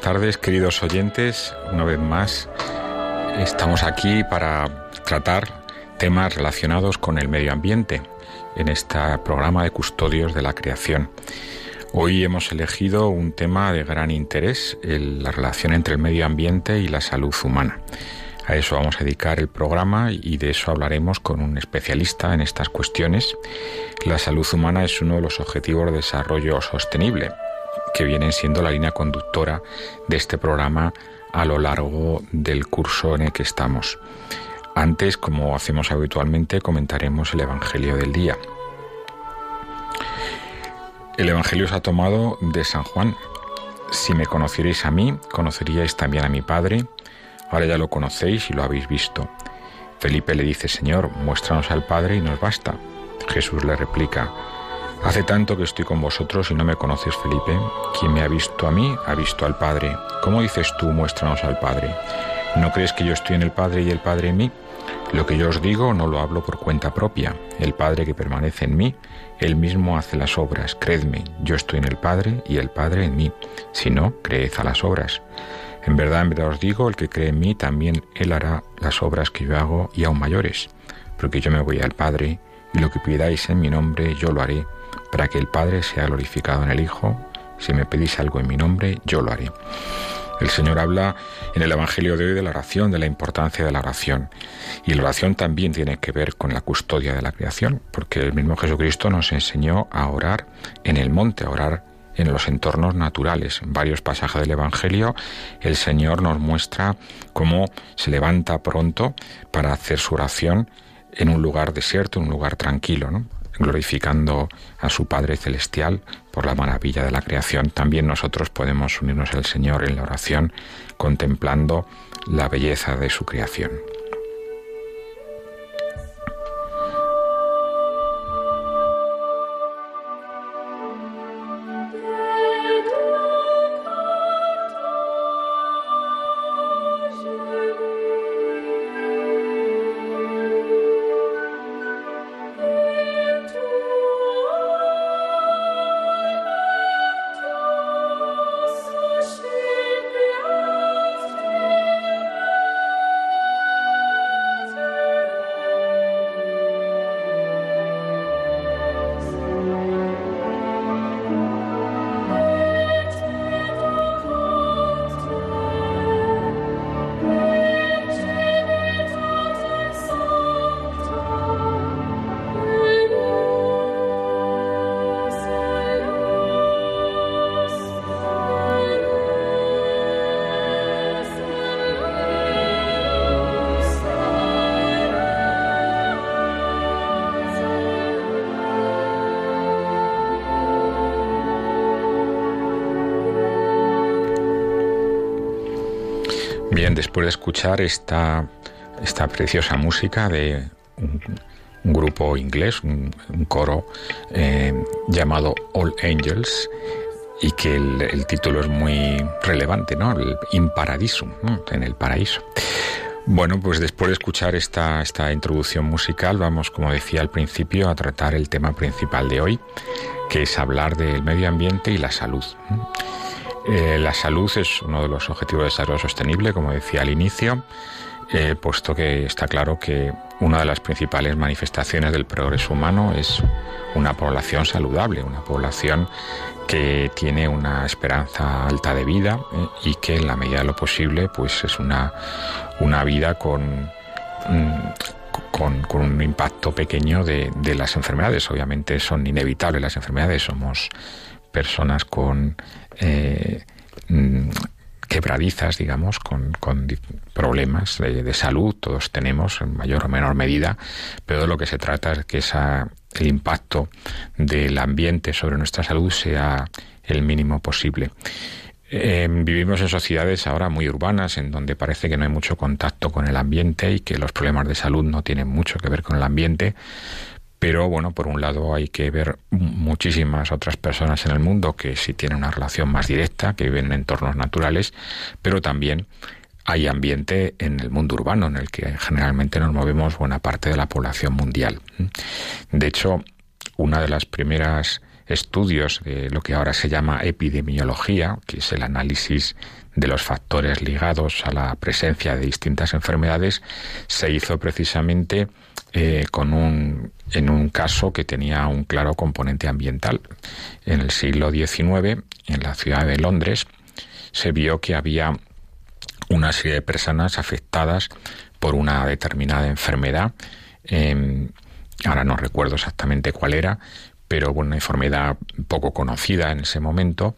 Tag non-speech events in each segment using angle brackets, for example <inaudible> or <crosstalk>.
Buenas tardes, queridos oyentes. Una vez más, estamos aquí para tratar temas relacionados con el medio ambiente en este programa de Custodios de la Creación. Hoy hemos elegido un tema de gran interés, la relación entre el medio ambiente y la salud humana. A eso vamos a dedicar el programa y de eso hablaremos con un especialista en estas cuestiones. La salud humana es uno de los objetivos de desarrollo sostenible que vienen siendo la línea conductora de este programa a lo largo del curso en el que estamos. Antes, como hacemos habitualmente, comentaremos el Evangelio del día. El Evangelio se ha tomado de San Juan. Si me conocierais a mí, conoceríais también a mi Padre. Ahora ya lo conocéis y lo habéis visto. Felipe le dice, Señor, muéstranos al Padre y nos basta. Jesús le replica, Hace tanto que estoy con vosotros y no me conoces, Felipe. Quien me ha visto a mí, ha visto al Padre. ¿Cómo dices tú, muéstranos al Padre? ¿No crees que yo estoy en el Padre y el Padre en mí? Lo que yo os digo no lo hablo por cuenta propia. El Padre que permanece en mí, él mismo hace las obras. Creedme, yo estoy en el Padre y el Padre en mí. Si no, creed a las obras. En verdad, en verdad os digo, el que cree en mí, también él hará las obras que yo hago y aún mayores. Porque yo me voy al Padre y lo que pidáis en mi nombre, yo lo haré para que el Padre sea glorificado en el Hijo. Si me pedís algo en mi nombre, yo lo haré. El Señor habla en el Evangelio de hoy de la oración, de la importancia de la oración. Y la oración también tiene que ver con la custodia de la creación, porque el mismo Jesucristo nos enseñó a orar en el monte, a orar en los entornos naturales. En varios pasajes del Evangelio el Señor nos muestra cómo se levanta pronto para hacer su oración en un lugar desierto, en un lugar tranquilo. ¿no? Glorificando a su Padre Celestial por la maravilla de la creación, también nosotros podemos unirnos al Señor en la oración contemplando la belleza de su creación. Escuchar esta, esta preciosa música de un, grupo inglés, un, coro eh, llamado All Angels, y que el, título es muy relevante, ¿no? El In Paradisum, en el paraíso. Bueno, pues después de escuchar esta, esta introducción musical, vamos, como decía al principio, a tratar el tema principal de hoy, que es hablar del medio ambiente y la salud. Eh, la salud es uno de los objetivos de desarrollo sostenible, como decía al inicio, eh, puesto que está claro que una de las principales manifestaciones del progreso humano es una población saludable, una población que tiene una esperanza alta de vida eh, y que en la medida de lo posible pues es una, una vida con, mm, con, un impacto pequeño de, de, las enfermedades. Obviamente son inevitables las enfermedades, somos personas con eh, mm, quebradizas, digamos, con, problemas de, salud, todos tenemos en mayor o menor medida, pero de lo que se trata es que esa, el impacto del ambiente sobre nuestra salud sea el mínimo posible. Em, vivimos en sociedades ahora muy urbanas en donde parece que no hay mucho contacto con el ambiente y que los problemas de salud no tienen mucho que ver con el ambiente, pero bueno, por un lado hay que ver muchísimas otras personas en el mundo que sí tienen una relación más directa, que viven en entornos naturales, pero también hay ambiente en el mundo urbano, en el que generalmente nos movemos buena parte de la población mundial. De hecho, una de las primeras estudios de lo que ahora se llama epidemiología, que es el análisis de los factores ligados a la presencia de distintas enfermedades, se hizo precisamente eh, con un, en un caso que tenía un claro componente ambiental. En el siglo XIX, en la ciudad de Londres, se vio que había una serie de personas afectadas por una determinada enfermedad. ahora no recuerdo exactamente cuál era, pero una enfermedad poco conocida en ese momento.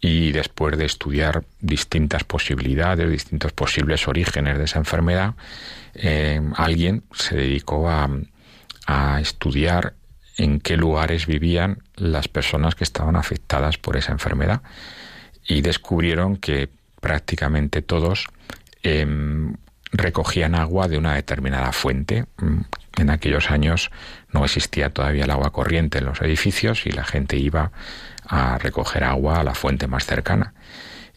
Y después de estudiar distintas posibilidades, distintos posibles orígenes de esa enfermedad, eh, alguien se dedicó a, estudiar en qué lugares vivían las personas que estaban afectadas por esa enfermedad y descubrieron que prácticamente todos em, recogían agua de una determinada fuente. Mm, en aquellos años no existía todavía el agua corriente en los edificios y la gente iba a recoger agua a la fuente más cercana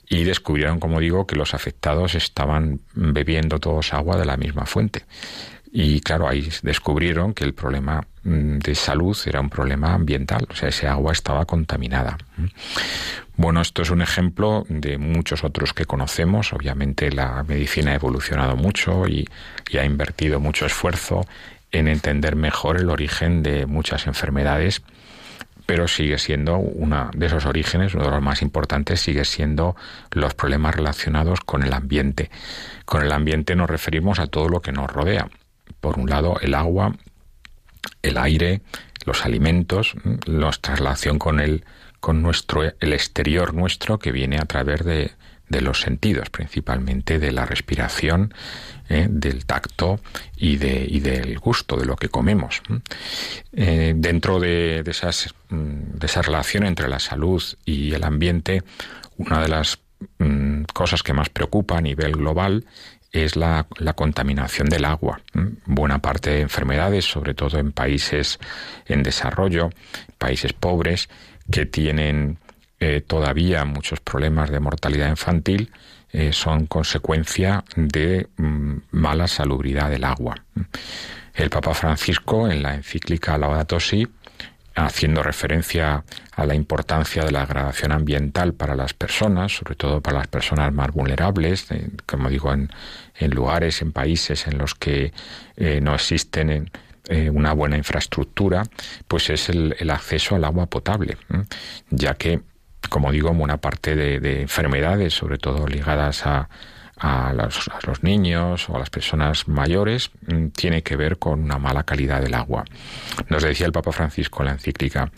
y descubrieron, como digo, que los afectados estaban bebiendo todos agua de la misma fuente. Y claro, ahí descubrieron que el problema mm, de salud era un problema ambiental, o sea, ese agua estaba contaminada. Bueno, esto es un ejemplo de muchos otros que conocemos. Obviamente la medicina ha evolucionado mucho y, y ha invertido mucho esfuerzo en entender mejor el origen de muchas enfermedades pero sigue siendo una de esos orígenes, uno de los más importantes, sigue siendo los problemas relacionados con el ambiente. Con el ambiente nos referimos a todo lo que nos rodea. Por un lado, el agua, el aire, los alimentos, nuestra relación con el, con nuestro, el exterior nuestro que viene a través de, de los sentidos, principalmente de la respiración, ¿eh? del tacto y, de, y, del gusto de lo que comemos. Eh, dentro de, esas, mm, de esa relación entre la salud y el ambiente, una de las mm, cosas que más preocupa a nivel global es la, la, contaminación del agua. Buena parte de enfermedades, sobre todo en países en desarrollo, países pobres, que tienen eh, todavía muchos problemas de mortalidad infantil eh, son consecuencia de mm, mala salubridad del agua. El Papa Francisco, en la encíclica Laudato Si, haciendo referencia a la importancia de la gradación ambiental para las personas, sobre todo para las personas más vulnerables, como digo, en, lugares, en países en los que eh, no existen una buena infraestructura, pues es el, acceso al agua potable, ya que como digo, una parte de, enfermedades, sobre todo ligadas a, los, niños o a las personas mayores, mm, tiene que ver con una mala calidad del agua. Nos decía el Papa Francisco en la encíclica,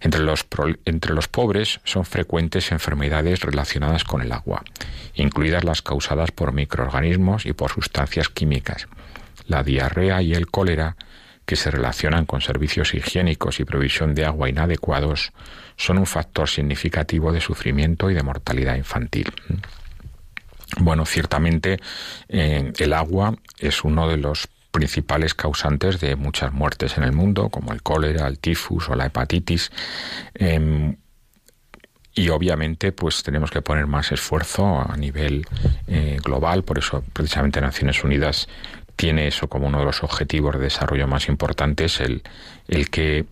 entre los, entre los pobres son frecuentes enfermedades relacionadas con el agua, incluidas las causadas por microorganismos y por sustancias químicas. La diarrea y el cólera, que se relacionan con servicios higiénicos y provisión de agua inadecuados, son un factor significativo de sufrimiento y de mortalidad infantil. Bueno, ciertamente eh, el agua es uno de los principales causantes de muchas muertes en el mundo, como el cólera, el tifus o la hepatitis. Em, y obviamente pues tenemos que poner más esfuerzo a nivel eh, global, por eso precisamente Naciones Unidas tiene eso como uno de los objetivos de desarrollo más importantes, el, el que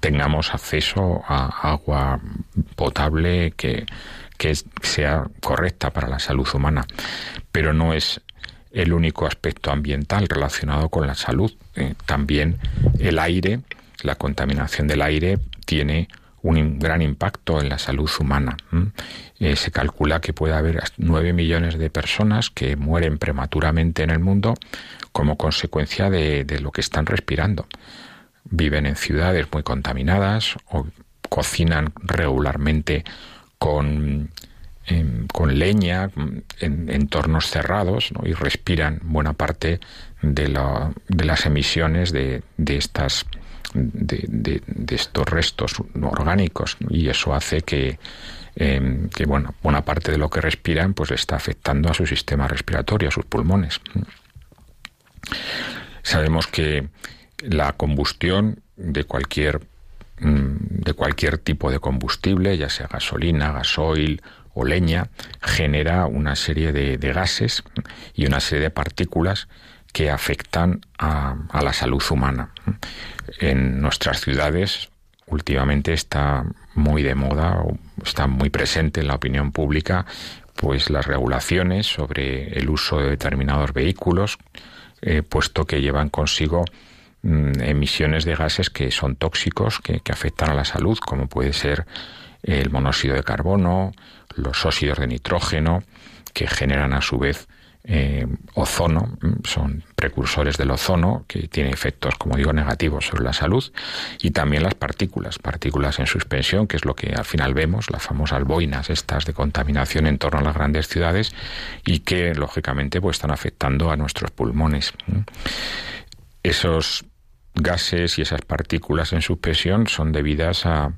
tengamos acceso a agua potable que, que sea correcta para la salud humana. Pero no es el único aspecto ambiental relacionado con la salud. Eh, también el aire, la contaminación del aire tiene un gran impacto en la salud humana. Eh, se calcula que puede haber 9 millones de personas que mueren prematuramente en el mundo como consecuencia de, lo que están respirando. Viven en ciudades muy contaminadas o cocinan regularmente con, em, con leña en entornos cerrados y respiran buena parte de, las emisiones de, de, estos restos orgánicos y eso hace que, em, que bueno, buena parte de lo que respiran pues está afectando a su sistema respiratorio, a sus pulmones. Sabemos que la combustión de cualquier mm, de cualquier tipo de combustible, ya sea gasolina, gasoil o leña, genera una serie de, gases y una serie de partículas que afectan a, la salud humana. En nuestras ciudades últimamente está muy de moda, está muy presente en la opinión pública, pues las regulaciones sobre el uso de determinados vehículos, eh, puesto que llevan consigo emisiones de gases que son tóxicos, que, que afectan a la salud, como puede ser el monóxido de carbono, los óxidos de nitrógeno, que generan a su vez eh, ozono, mm, son precursores del ozono, que tiene efectos, como digo, negativos sobre la salud, y también las partículas, partículas en suspensión, que es lo que al final vemos, las famosas boinas estas de contaminación en torno a las grandes ciudades, y que lógicamente pues están afectando a nuestros pulmones. Esos gases y esas partículas en suspensión son debidas a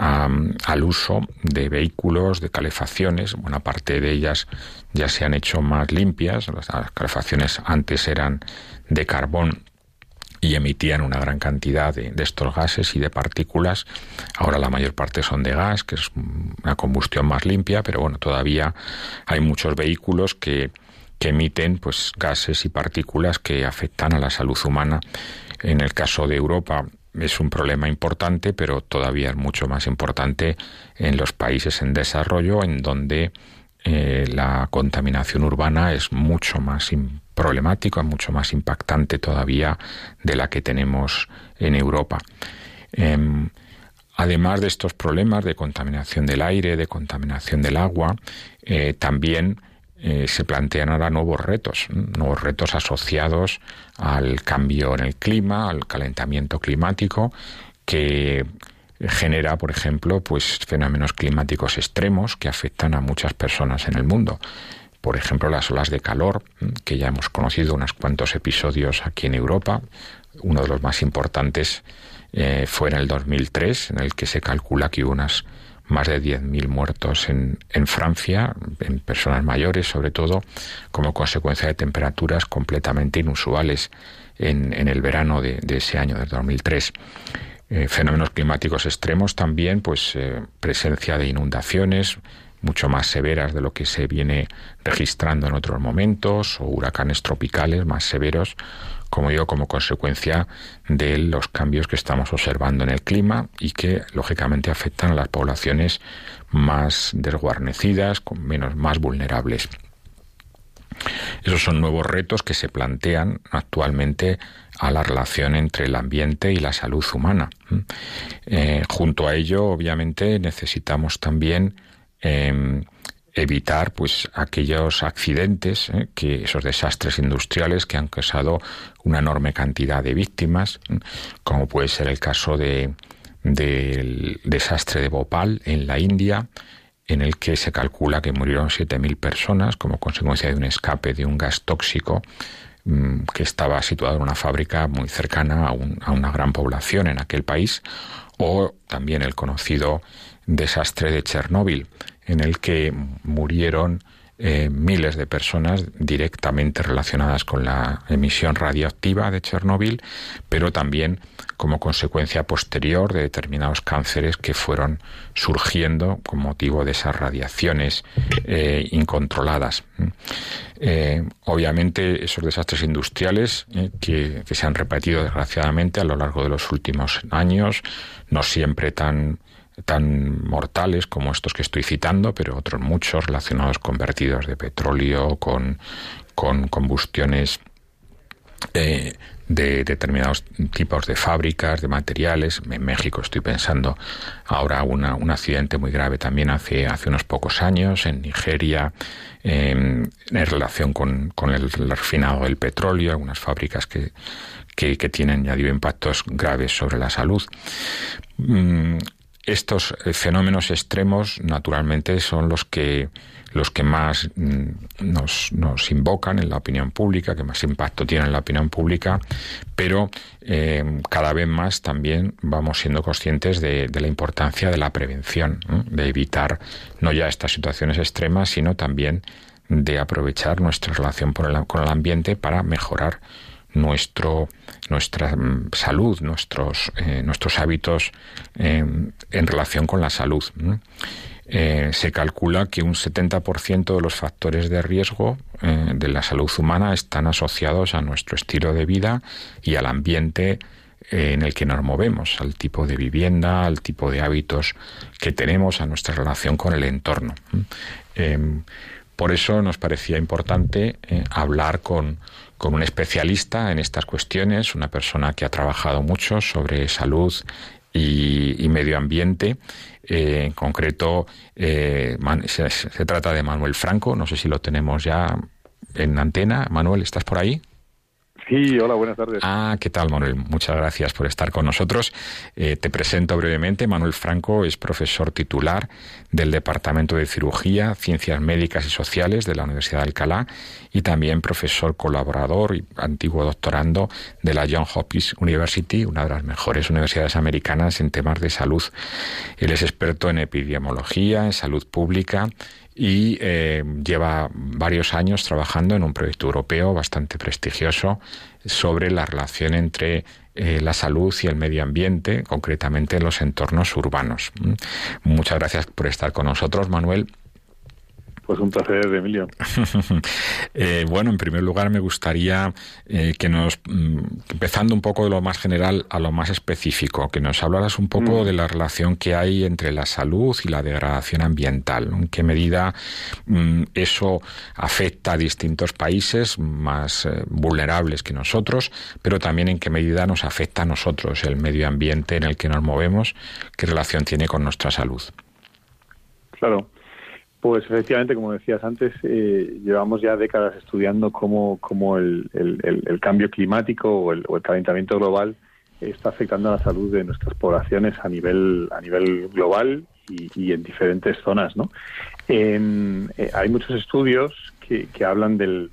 al uso de vehículos, de calefacciones. Buena parte de ellas ya se han hecho más limpias. Las calefacciones antes eran de carbón y emitían una gran cantidad de, estos gases y de partículas. Ahora la mayor parte son de gas, que es una combustión más limpia, pero bueno, todavía hay muchos vehículos que, que emiten pues gases y partículas que afectan a la salud humana. En el caso de Europa, es un problema importante, pero todavía es mucho más importante en los países en desarrollo, en donde eh, la contaminación urbana es mucho más problemática, mucho más impactante todavía de la que tenemos en Europa. Em, además de estos problemas de contaminación del aire, de contaminación del agua, eh, también eh, se plantean ahora nuevos retos, nuevos retos asociados al cambio en el clima, al calentamiento climático, que genera, por ejemplo, pues fenómenos climáticos extremos que afectan a muchas personas en el mundo. Por ejemplo, las olas de calor, que ya hemos conocido unos cuantos episodios aquí en Europa. Uno de los más importantes eh, fue en el 2003, en el que se calcula que unas más de 10.000 muertos en, en, Francia, en personas mayores sobre todo, como consecuencia de temperaturas completamente inusuales en, en el verano de, ese año, del 2003. Eh, fenómenos climáticos extremos también, pues eh, presencia de inundaciones mucho más severas de lo que se viene registrando en otros momentos, o huracanes tropicales más severos, como digo, como consecuencia de los cambios que estamos observando en el clima y que lógicamente afectan a las poblaciones más desguarnecidas, con menos más vulnerables. Esos son nuevos retos que se plantean actualmente a la relación entre el ambiente y la salud humana. Eh, junto a ello, obviamente, necesitamos también em, evitar pues aquellos accidentes, ¿eh? que esos desastres industriales que han causado una enorme cantidad de víctimas, como puede ser el caso de del desastre de Bhopal en la India, en el que se calcula que murieron 7.000 personas como consecuencia de un escape de un gas tóxico mm, que estaba situado en una fábrica muy cercana a, a una gran población en aquel país, o también el conocido desastre de Chernóbil, en el que murieron eh, miles de personas directamente relacionadas con la emisión radioactiva de Chernóbil, pero también como consecuencia posterior de determinados cánceres que fueron surgiendo con motivo de esas radiaciones eh, incontroladas. Eh, obviamente esos desastres industriales que, que se han repetido desgraciadamente a lo largo de los últimos años, no siempre tan tan mortales como estos que estoy citando, pero otros muchos relacionados con vertidos de petróleo, con, con combustiones eh, de determinados tipos de fábricas, de materiales. En México estoy pensando ahora una, un accidente muy grave también hace, hace unos pocos años, en Nigeria, en relación con, con el, refinado del petróleo, algunas fábricas que, que, tienen, ya digo, impactos graves sobre la salud. Mm, estos eh, fenómenos extremos, naturalmente, son los que los que más mm, nos, nos, invocan en la opinión pública, que más impacto tienen en la opinión pública, pero eh, cada vez más también vamos siendo conscientes de, la importancia de la prevención, de evitar no ya estas situaciones extremas, sino también de aprovechar nuestra relación con el ambiente para mejorar nuestro, nuestra mm, salud, nuestros, eh, nuestros hábitos eh, en relación con la salud. Eh, se calcula que un 70% de los factores de riesgo de la salud humana están asociados a nuestro estilo de vida y al ambiente en el que nos movemos, al tipo de vivienda, al tipo de hábitos que tenemos, a nuestra relación con el entorno. por eso nos parecía importante hablar con, con un especialista en estas cuestiones, una persona que ha trabajado mucho sobre salud y, medio ambiente. Eh, en concreto, eh, se, se, trata de Manuel Franco. No sé si lo tenemos ya en antena. Manuel, ¿estás por ahí? Sí, hola, buenas tardes. Ah, ¿qué tal, Manuel? Muchas gracias por estar con nosotros. Eh, te presento brevemente. Manuel Franco es profesor titular del Departamento de Cirugía, Ciencias Médicas y Sociales de la Universidad de Alcalá y también profesor colaborador y antiguo doctorando de la Johns Hopkins University, una de las mejores universidades americanas en temas de salud. Él es experto en epidemiología, en salud pública y eh, lleva varios años trabajando en un proyecto europeo bastante prestigioso sobre la relación entre eh, la salud y el medio ambiente, concretamente en los entornos urbanos. Muchas gracias por estar con nosotros, Manuel. Pues un placer, Emilio. <laughs> eh, bueno, en primer lugar me gustaría eh, que nos, mm, empezando un poco de lo más general a lo más específico, que nos hablaras un poco mm. de la relación que hay entre la salud y la degradación ambiental. ¿En qué medida mm, eso afecta a distintos países más eh, vulnerables que nosotros, pero también en qué medida nos afecta a nosotros el medio ambiente en el que nos movemos, qué relación tiene con nuestra salud. Claro. Pues efectivamente, como decías antes, eh, llevamos ya décadas estudiando cómo, cómo el, el, cambio climático o el, calentamiento global está afectando a la salud de nuestras poblaciones a nivel a nivel global y, en diferentes zonas. ¿no? Eh, hay muchos estudios que, que hablan del,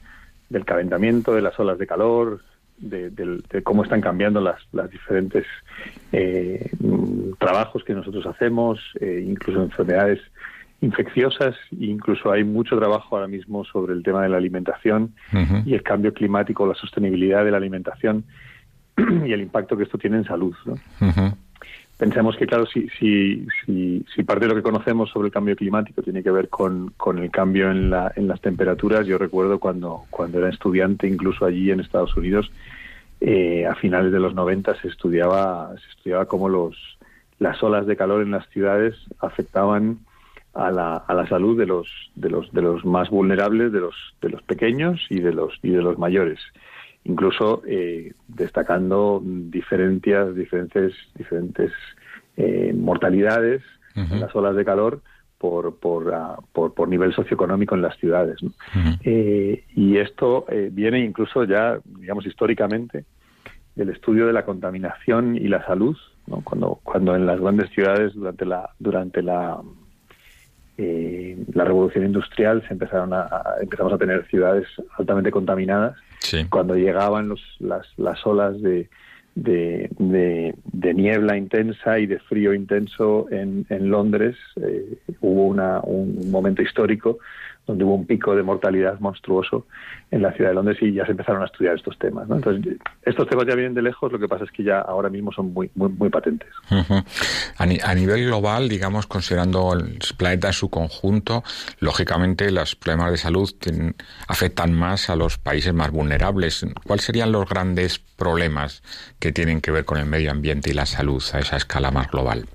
del, calentamiento, de las olas de calor, de, cómo están cambiando las, las diferentes eh, trabajos que nosotros hacemos, incluso enfermedades infecciosas e incluso hay mucho trabajo ahora mismo sobre el tema de la alimentación y el cambio climático, la sostenibilidad de la alimentación <clears throat> y el impacto que esto tiene en salud. Pensemos que, claro, si, si, si, parte de lo que conocemos sobre el cambio climático tiene que ver con, con el cambio en, la, en las temperaturas, yo recuerdo cuando, cuando era estudiante, incluso allí en Estados Unidos, eh, a finales de los 90 se estudiaba, se estudiaba cómo los, las olas de calor en las ciudades afectaban a la, a la salud de los, de los, de los más vulnerables, de los, de los pequeños y de los, y de los mayores. Incluso eh, destacando diferencias, diferentes, diferentes eh, mortalidades en las olas de calor por, por, ah, por, por, nivel socioeconómico en las ciudades. Eh, y esto viene incluso ya, digamos, históricamente del estudio de la contaminación y la salud, ¿no? cuando, cuando en las grandes ciudades durante la, durante la eh, la revolución industrial se empezaron a, empezamos a tener ciudades altamente contaminadas. Cuando llegaban los, las, las olas de, de, de, niebla intensa y de frío intenso en, en Londres, eh, hubo una, un momento histórico donde hubo un pico de mortalidad monstruoso en la ciudad de Londres y ya se empezaron a estudiar estos temas. Entonces, estos temas ya vienen de lejos, lo que pasa es que ya ahora mismo son muy, muy, muy patentes. a, nivel global, digamos, considerando el planeta en su conjunto, lógicamente los problemas de salud afectan más a los países más vulnerables. ¿Cuáles serían los grandes problemas que tienen que ver con el medio ambiente y la salud a esa escala más global?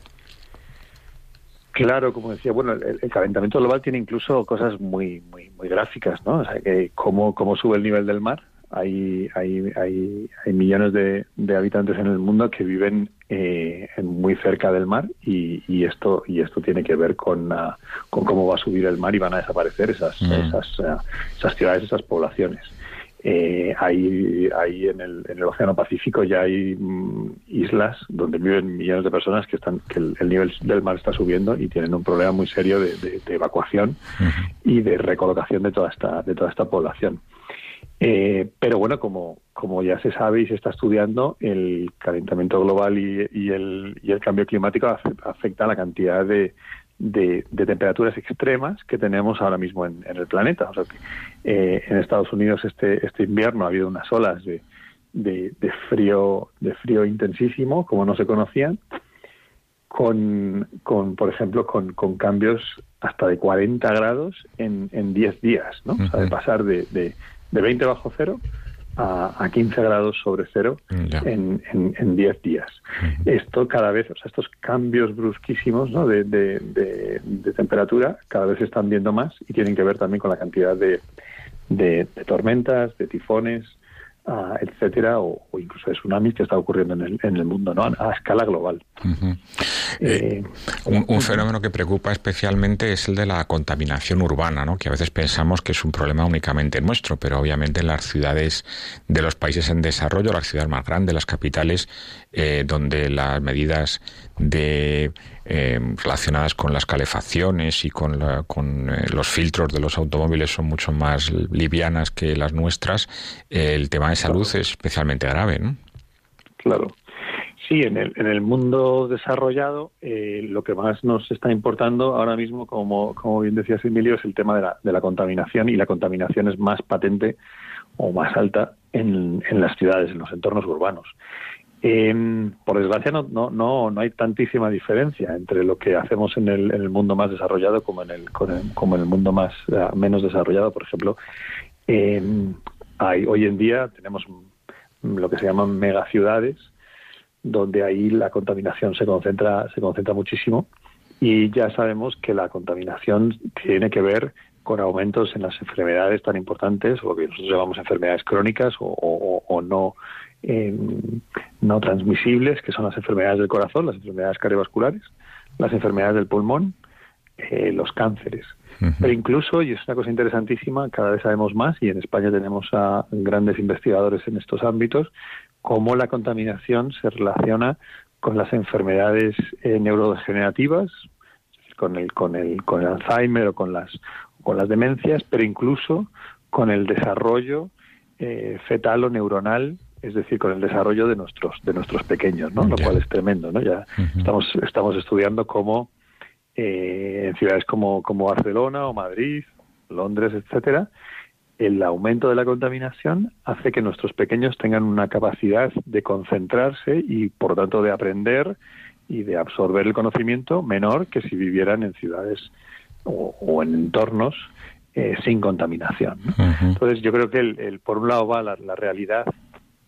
Claro, como decía, bueno, el, calentamiento global tiene incluso cosas muy, muy, muy gráficas, ¿no? O sea, que cómo, cómo sube el nivel del mar. Hay, hay, hay, hay millones de, habitantes en el mundo que viven eh, muy cerca del mar y, y, esto y esto tiene que ver con, ah, con cómo va a subir el mar y van a desaparecer esas, mm. esas, ah, esas ciudades, esas poblaciones. Eh, ahí, ahí en, el, en el Océano Pacífico ya hay mm, islas donde viven millones de personas que están que el, nivel del mar está subiendo y tienen un problema muy serio de, evacuación y de recolocación de toda esta de toda esta población. Eh, pero bueno, como, como ya se sabe y se está estudiando, el calentamiento global y, y, el, y el cambio climático afecta a la cantidad de, de, temperaturas extremas que tenemos ahora mismo en, el planeta. O sea, eh, en Estados Unidos este, este invierno ha habido unas olas de, de, frío de frío intensísimo como no se conocían con, con por ejemplo con, con cambios hasta de 40 grados en, en 10 días ¿no? o sea, de pasar de, de, de 20 bajo cero a, 15 grados sobre cero en, en, 10 días. Esto cada vez, o sea, estos cambios brusquísimos ¿no? de, de, temperatura cada vez se están viendo más y tienen que ver también con la cantidad de, de tormentas, de tifones, etcétera, o, incluso de tsunamis que está ocurriendo en el, en el mundo, ¿no? A, escala global. Eh, un, fenómeno que preocupa especialmente es el de la contaminación urbana, ¿no? Que a veces pensamos que es un problema únicamente nuestro, pero obviamente en las ciudades de los países en desarrollo, las ciudades más grandes, las capitales, eh, donde las medidas de eh, relacionadas con las calefacciones y con, con eh, los filtros de los automóviles son mucho más livianas que las nuestras, el tema de salud es especialmente grave, ¿no? Claro. Sí, en el, en el mundo desarrollado lo que más nos está importando ahora mismo, como, como bien decías Emilio, es el tema de la, de la contaminación y la contaminación es más patente o más alta en, en las ciudades, en los entornos urbanos. Eh, por desgracia no, no, no, no hay tantísima diferencia entre lo que hacemos en el, en el mundo más desarrollado como en el, como en el mundo más eh, menos desarrollado. Por ejemplo, hay, hoy en día tenemos lo que se llaman megaciudades, donde ahí la contaminación se concentra, se concentra muchísimo y ya sabemos que la contaminación tiene que ver con aumentos en las enfermedades tan importantes, o lo que nosotros llamamos enfermedades crónicas o, o no no transmisibles, que son las enfermedades del corazón, las enfermedades cardiovasculares, las enfermedades del pulmón, eh, los cánceres. Pero incluso, y es una cosa interesantísima, cada vez sabemos más, y en España tenemos a grandes investigadores en estos ámbitos, cómo la contaminación se relaciona con las enfermedades eh, neurodegenerativas, con el, con el, con el Alzheimer o con las, con las demencias, pero incluso con el desarrollo eh, fetal o neuronal es decir, con el desarrollo de nuestros de nuestros pequeños, ¿no? Lo cual es tremendo, ¿no? Ya estamos estamos estudiando cómo eh, en ciudades como como Barcelona o Madrid, Londres, etcétera, el aumento de la contaminación hace que nuestros pequeños tengan una capacidad de concentrarse y por lo tanto de aprender y de absorber el conocimiento menor que si vivieran en ciudades o, en entornos eh, sin contaminación. Entonces yo creo que el, por un lado va la, la realidad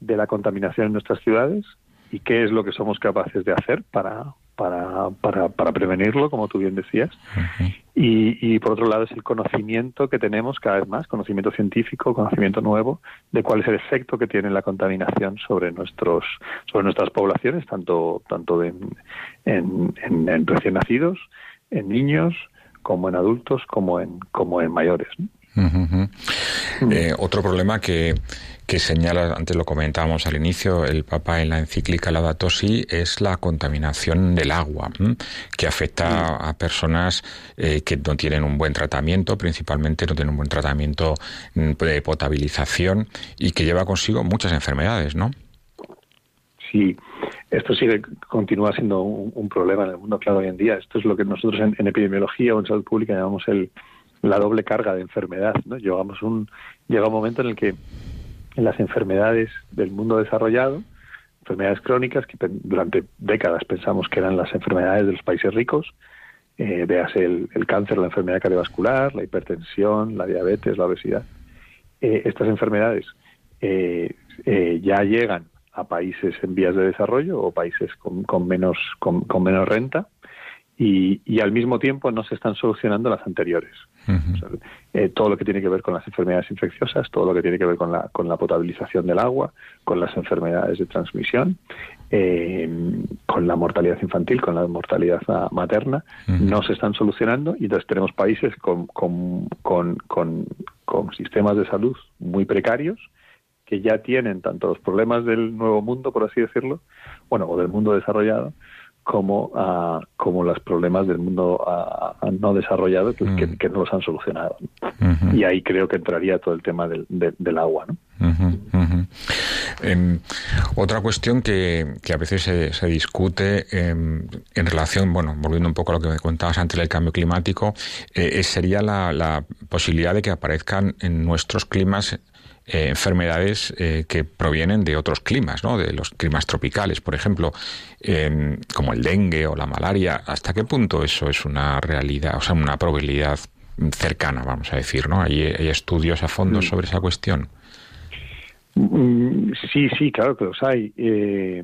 de la contaminación en nuestras ciudades y qué es lo que somos capaces de hacer para, para, para, para prevenirlo, como tú bien decías. y, y, por otro lado es el conocimiento que tenemos cada vez más, conocimiento científico, conocimiento nuevo, de cuál es el efecto que tiene la contaminación sobre nuestros sobre nuestras poblaciones, tanto, tanto en, en, en, recién nacidos, en niños, como en adultos, como en, como en mayores. Eh, otro problema que, que señala, antes lo comentábamos al inicio, el Papa en la encíclica Laudato Si, es la contaminación del agua, que afecta a personas eh, que no tienen un buen tratamiento, principalmente no tienen un buen tratamiento mm, de potabilización y que lleva consigo muchas enfermedades, ¿no? Sí, esto sigue, continúa siendo un, problema en el mundo, claro, hoy en día. Esto es lo que nosotros en, epidemiología o en salud pública llamamos el, la doble carga de enfermedad. ¿no? Llegamos un, llega un momento en el que las enfermedades del mundo desarrollado, enfermedades crónicas que durante décadas pensamos que eran las enfermedades de los países ricos, eh, véase el, cáncer, la enfermedad cardiovascular, la hipertensión, la diabetes, la obesidad. Eh, estas enfermedades eh, eh, ya llegan a países en vías de desarrollo o países con, menos, con, menos renta y, al mismo tiempo no se están solucionando las anteriores. Eh, todo lo que tiene que ver con las enfermedades infecciosas, todo lo que tiene que ver con la, con la potabilización del agua, con las enfermedades de transmisión, eh, con la mortalidad infantil, con la mortalidad materna, no se están solucionando y entonces tenemos países con, con, con, con sistemas de salud muy precarios que ya tienen tanto los problemas del nuevo mundo, por así decirlo, bueno, o del mundo desarrollado, como, uh, como los problemas del mundo uh, no desarrollado que, que, no los han solucionado. Y ahí creo que entraría todo el tema del, del agua. ¿no? Em, otra cuestión que, que a veces se, se discute em, en relación, bueno, volviendo un poco a lo que me contabas antes del cambio climático, eh, sería la, la posibilidad de que aparezcan en nuestros climas eh, enfermedades eh, que provienen de otros climas, ¿no? de los climas tropicales, por ejemplo, em, como el dengue o la malaria. ¿Hasta qué punto eso es una realidad, o sea, una probabilidad cercana, vamos a decir? ¿no? ¿Hay, estudios a fondo mm. sobre esa cuestión? Mm, sí, sí, claro que los hay. Eh,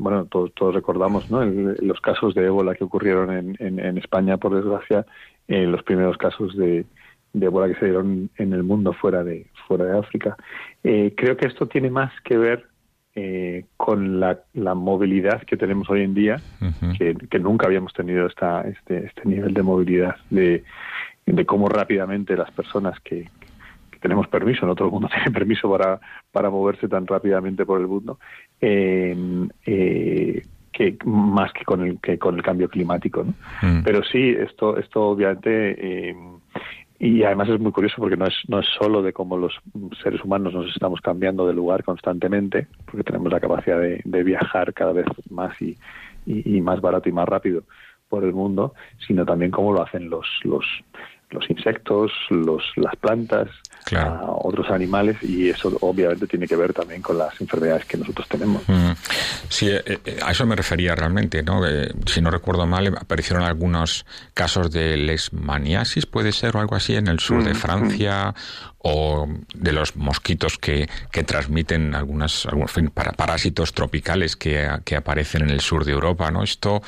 bueno, todos, todos recordamos ¿no? los casos de ébola que ocurrieron en, en, España, por desgracia, los primeros casos de, de ébola que se dieron en el mundo fuera de fuera de África. Eh, creo que esto tiene más que ver eh, con la, movilidad que tenemos hoy en día, que, nunca habíamos tenido esta, este, este nivel de movilidad, de, de cómo rápidamente las personas que, tenemos permiso, no todo el mundo <laughs> tiene permiso para, para moverse tan rápidamente por el mundo, eh, que más que con el que con el cambio climático, ¿no? Mm. Pero sí, esto esto obviamente y además es muy curioso porque no es, no es solo de cómo los seres humanos nos estamos cambiando de lugar constantemente, porque tenemos la capacidad de, viajar cada vez más y, y, más barato y más rápido por el mundo, sino también cómo lo hacen los, los, los insectos, los, las plantas, a otros animales y eso obviamente tiene que ver también con las enfermedades que nosotros tenemos. Mm. Sí, eh, eh, a eso me refería realmente, ¿no? Eh, si no recuerdo mal, aparecieron algunos casos de lesmaniasis, puede ser, o algo así, en el sur de mm, Francia, mm o de los mosquitos que, que transmiten algunas, algunos parásitos tropicales que, que, aparecen en el sur de Europa, ¿no? Esto,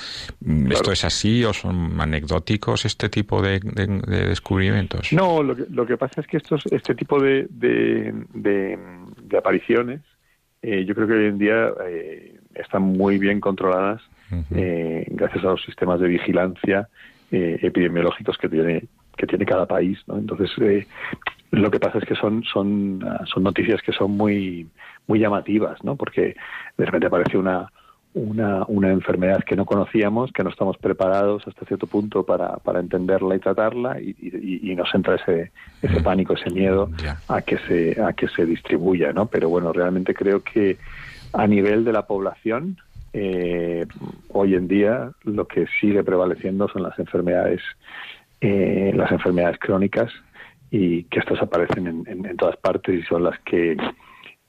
¿Esto es así o son anecdóticos este tipo de, descubrimientos? No, lo que, lo que pasa es que estos, este tipo de, de, apariciones eh, yo creo que hoy en día eh, están muy bien controladas eh, gracias a los sistemas de vigilancia epidemiológicos que tiene que tiene cada país, ¿no? Entonces, lo que pasa es que son, son, ah, son noticias que son muy, muy llamativas, ¿no? Porque de repente aparece una, una, una enfermedad que no conocíamos, que no estamos preparados hasta cierto punto para, para entenderla y tratarla y, y, nos entra ese, ese pánico, ese miedo a que se a que se distribuya, ¿no? Pero bueno, realmente creo que a nivel de la población eh, hoy en día lo que sigue prevaleciendo son las enfermedades eh, las enfermedades crónicas y que estas aparecen en, todas partes y son las que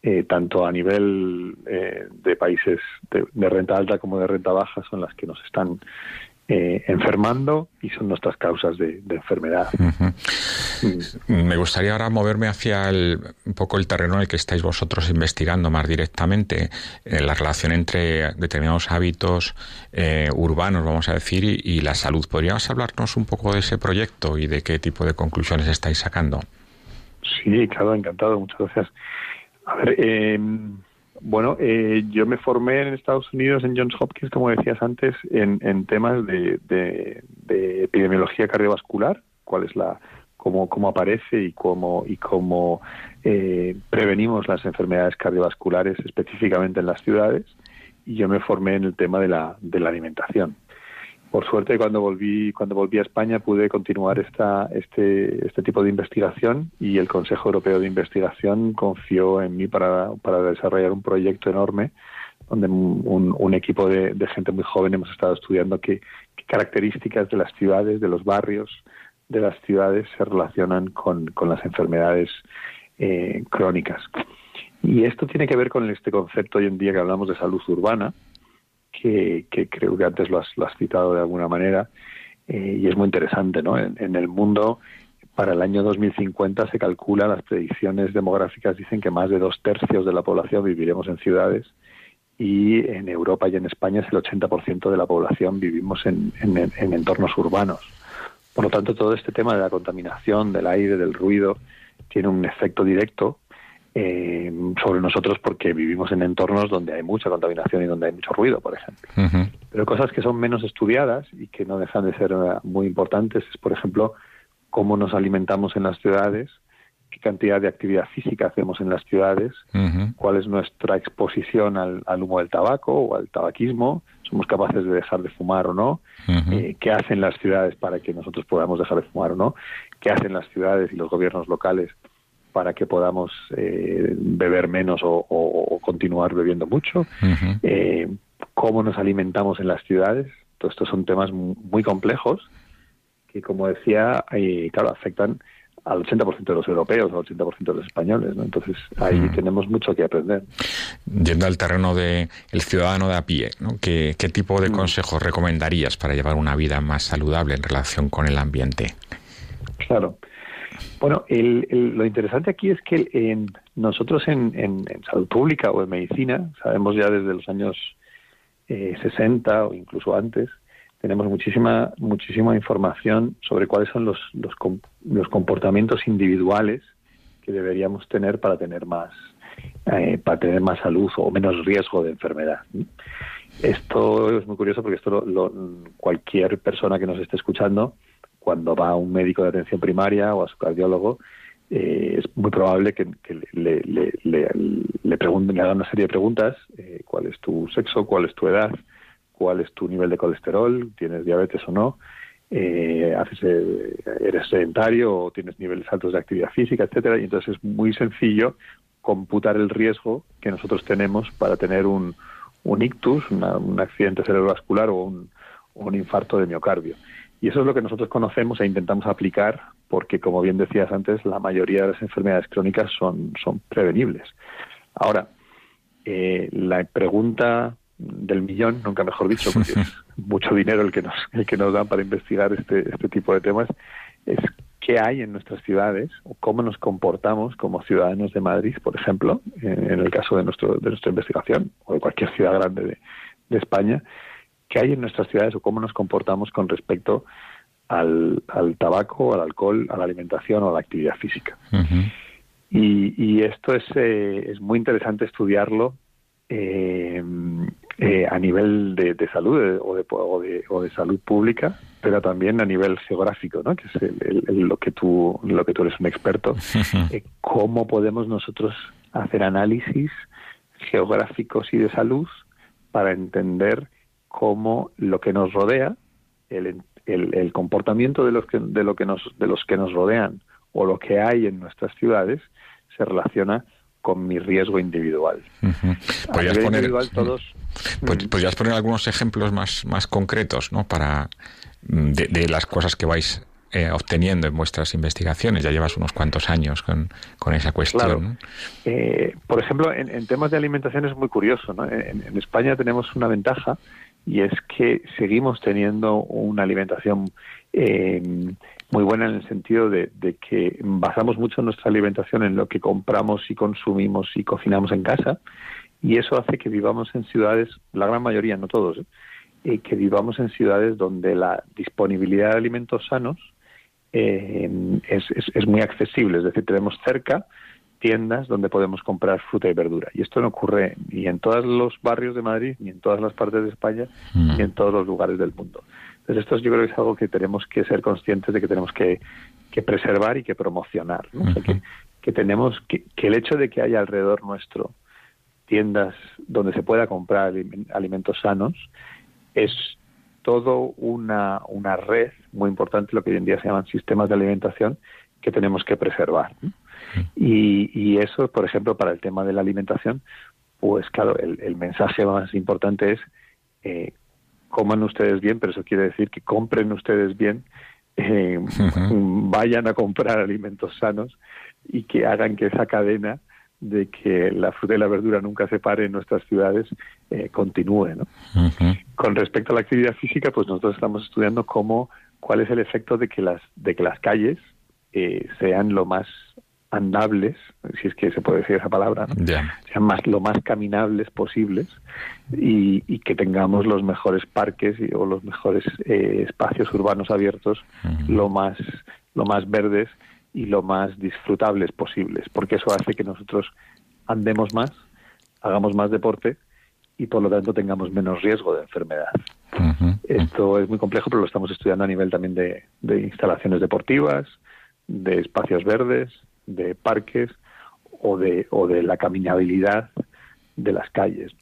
eh, tanto a nivel eh, de países de, renta alta como de renta baja son las que nos están eh, enfermando y son nuestras causas de, enfermedad. Me gustaría ahora moverme hacia el, un poco el terreno en el que estáis vosotros investigando más directamente, la relación entre determinados hábitos eh, urbanos, vamos a decir, y, la salud. ¿Podrías hablarnos un poco de ese proyecto y de qué tipo de conclusiones estáis sacando? Sí, claro, encantado, muchas gracias. A ver, eh, bueno, eh, yo me formé en Estados Unidos, en Johns Hopkins, como decías antes, en, temas de, epidemiología cardiovascular, cuál es la cómo, cómo aparece y cómo y cómo eh, prevenimos las enfermedades cardiovasculares específicamente en las ciudades. Y yo me formé en el tema de la, de la alimentación por suerte cuando volví cuando volví a España pude continuar esta este este tipo de investigación y el Consejo Europeo de Investigación confió en mí para, para desarrollar un proyecto enorme donde un, equipo de, gente muy joven hemos estado estudiando qué, características de las ciudades de los barrios de las ciudades se relacionan con, las enfermedades eh, crónicas. Y esto tiene que ver con este concepto hoy en día que hablamos de salud urbana, que, creo que antes lo has, citado de alguna manera, eh, y es muy interesante, ¿no? En, el mundo, para el año 2050 se calcula, las predicciones demográficas dicen que más de dos tercios de la población viviremos en ciudades y en Europa y en España es el 80% de la población vivimos en, en entornos urbanos. Por lo tanto, todo este tema de la contaminación, del aire, del ruido, tiene un efecto directo eh, sobre nosotros porque vivimos en entornos donde hay mucha contaminación y donde hay mucho ruido, por ejemplo. Pero cosas que son menos estudiadas y que no dejan de ser eh, muy importantes es, por ejemplo, cómo nos alimentamos en las ciudades, qué cantidad de actividad física hacemos en las ciudades, cuál es nuestra exposición al, humo del tabaco o al tabaquismo, somos capaces de dejar de fumar o no, eh, qué hacen las ciudades para que nosotros podamos dejar de fumar o no, qué hacen las ciudades y los gobiernos locales para que podamos eh, beber menos o, continuar bebiendo mucho, eh, cómo nos alimentamos en las ciudades. Todos estos son temas muy complejos que, como decía, eh, claro, afectan al 80% de los europeos, al 80% de los españoles. Entonces, ahí tenemos mucho que aprender. Yendo al terreno del el ciudadano de a pie, ¿Qué, tipo de consejos recomendarías para llevar una vida más saludable en relación con el ambiente? Claro. Bueno, lo interesante aquí es que nosotros en, salud pública o en medicina, sabemos ya desde los años 60 eh, o incluso antes, tenemos muchísima muchísima información sobre cuáles son los, los, comportamientos individuales que deberíamos tener para tener más eh, para tener más salud o menos riesgo de enfermedad. Esto es muy curioso porque esto cualquier persona que nos esté escuchando cuando va a un médico de atención primaria o a su cardiólogo, eh, es muy probable que, le, le, le, pregunten, le hagan una serie de preguntas, eh, cuál es tu sexo, cuál es tu edad, cuál es tu nivel de colesterol, tienes diabetes o no, eh, haces, eres sedentario o tienes niveles altos de actividad física, etcétera, y entonces es muy sencillo computar el riesgo que nosotros tenemos para tener un, un ictus, un accidente cerebrovascular o un, un infarto de miocardio. Y eso es lo que nosotros conocemos e intentamos aplicar porque, como bien decías antes, la mayoría de las enfermedades crónicas son, son prevenibles. Ahora, eh, la pregunta del millón, nunca mejor dicho, porque es <laughs> mucho dinero el que nos, el que nos dan para investigar este, este tipo de temas, es qué hay en nuestras ciudades o cómo nos comportamos como ciudadanos de Madrid, por ejemplo, en, el caso de, nuestro, de nuestra investigación o de cualquier ciudad grande de, de España, qué hay en nuestras ciudades o cómo nos comportamos con respecto al, tabaco, al alcohol, a la alimentación o a la actividad física. y, esto es, eh, es muy interesante estudiarlo eh, eh, a nivel de, salud o, de, o, de, salud pública, pero también a nivel geográfico, ¿no? que es lo que tú lo que tú eres un experto. <laughs> ¿Cómo podemos nosotros hacer análisis geográficos y de salud para entender cómo lo que nos rodea, el, el, comportamiento de los que, de, lo que nos, de los que nos rodean o lo que hay en nuestras ciudades se relaciona con mi riesgo individual. ¿Podrías, poner, todos... Pues, ¿Podrías poner algunos ejemplos más, más concretos ¿no? para mm, de, las cosas que vais eh, obteniendo en vuestras investigaciones? Ya llevas unos cuantos años con, con esa cuestión. Eh, por ejemplo, en, temas de alimentación es muy curioso. ¿no? en España tenemos una ventaja y es que seguimos teniendo una alimentación eh, muy buena en el sentido de, que basamos mucho nuestra alimentación en lo que compramos y consumimos y cocinamos en casa y eso hace que vivamos en ciudades, la gran mayoría, no todos, ¿eh? que vivamos en ciudades donde la disponibilidad de alimentos sanos eh, es, es, muy accesible, es decir, tenemos cerca tiendas donde podemos comprar fruta y verdura. Y esto no ocurre ni en todos los barrios de Madrid, ni en todas las partes de España, ni en todos los lugares del mundo. Entonces esto yo creo que es algo que tenemos que ser conscientes de que tenemos que, preservar y que promocionar. que, tenemos que, el hecho de que haya alrededor nuestro tiendas donde se pueda comprar alimentos sanos es todo una, una red muy importante, lo que hoy en día se llaman sistemas de alimentación, que tenemos que preservar. Y, eso, por ejemplo, para el tema de la alimentación, pues claro, el, mensaje más importante es eh, coman ustedes bien, pero eso quiere decir que compren ustedes bien eh, <laughs> vayan a comprar alimentos sanos y que hagan que esa cadena de que la fruta y la verdura nunca se pare en nuestras ciudades eh, continúe. ¿no? Con respecto a la actividad física, pues nosotros estamos estudiando cómo, cuál es el efecto de que las, de que las calles eh, sean lo más andables, si es que se puede decir esa palabra, sean más lo más caminables posibles y, que tengamos los mejores parques y, o los mejores eh, espacios urbanos abiertos lo más lo más verdes y lo más disfrutables posibles, porque eso hace que nosotros andemos más, hagamos más deporte y por lo tanto tengamos menos riesgo de enfermedad. Esto es muy complejo, pero lo estamos estudiando a nivel también de, instalaciones deportivas, de espacios verdes, de parques o de, o de la caminabilidad de las calles.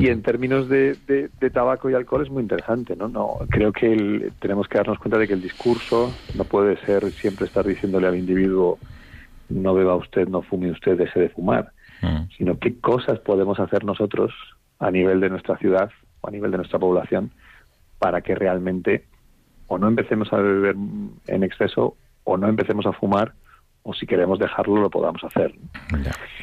Y en términos de, tabaco y alcohol es muy interesante, ¿no? no creo que tenemos que darnos cuenta de que el discurso no puede ser siempre estar diciéndole al individuo no beba usted, no fume usted, deje de fumar, sino qué cosas podemos hacer nosotros a nivel de nuestra ciudad o a nivel de nuestra población para que realmente o no empecemos a beber en exceso o no empecemos a fumar o si queremos dejarlo lo podamos hacer.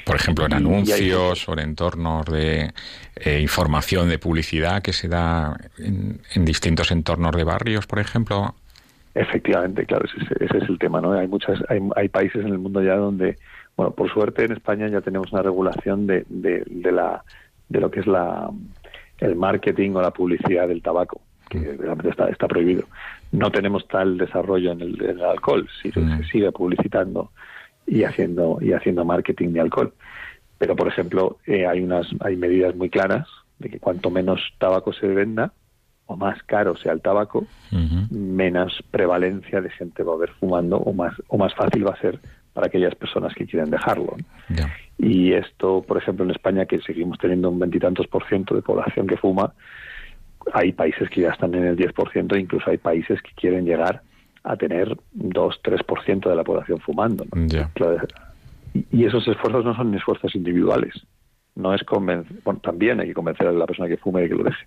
Por ejemplo, en anuncios o en entornos de eh, información, de publicidad que se da en, distintos entornos de barrios, por ejemplo. Efectivamente, claro, ese, es el tema, ¿no? Hay muchas, hay, hay, países en el mundo ya donde, bueno, por suerte en España ya tenemos una regulación de, de, la, de lo que es la, el marketing o la publicidad del tabaco, que mm. realmente está, está prohibido no tenemos tal desarrollo en el, alcohol, si se sigue publicitando y haciendo y haciendo marketing de alcohol. Pero por ejemplo, eh, hay unas hay medidas muy claras de que cuanto menos tabaco se venda o más caro sea el tabaco, menos prevalencia de gente va a haber fumando o más o más fácil va a ser para aquellas personas que quieren dejarlo. Y esto, por ejemplo, en España, que seguimos teniendo un veintitantos por ciento de población que fuma, hay países que ya están en el 10%, incluso hay países que quieren llegar a tener 2-3% de la población fumando. Y esos esfuerzos no son esfuerzos individuales. No es convencer, bueno, también hay que convencer a la persona que fume de que lo deje,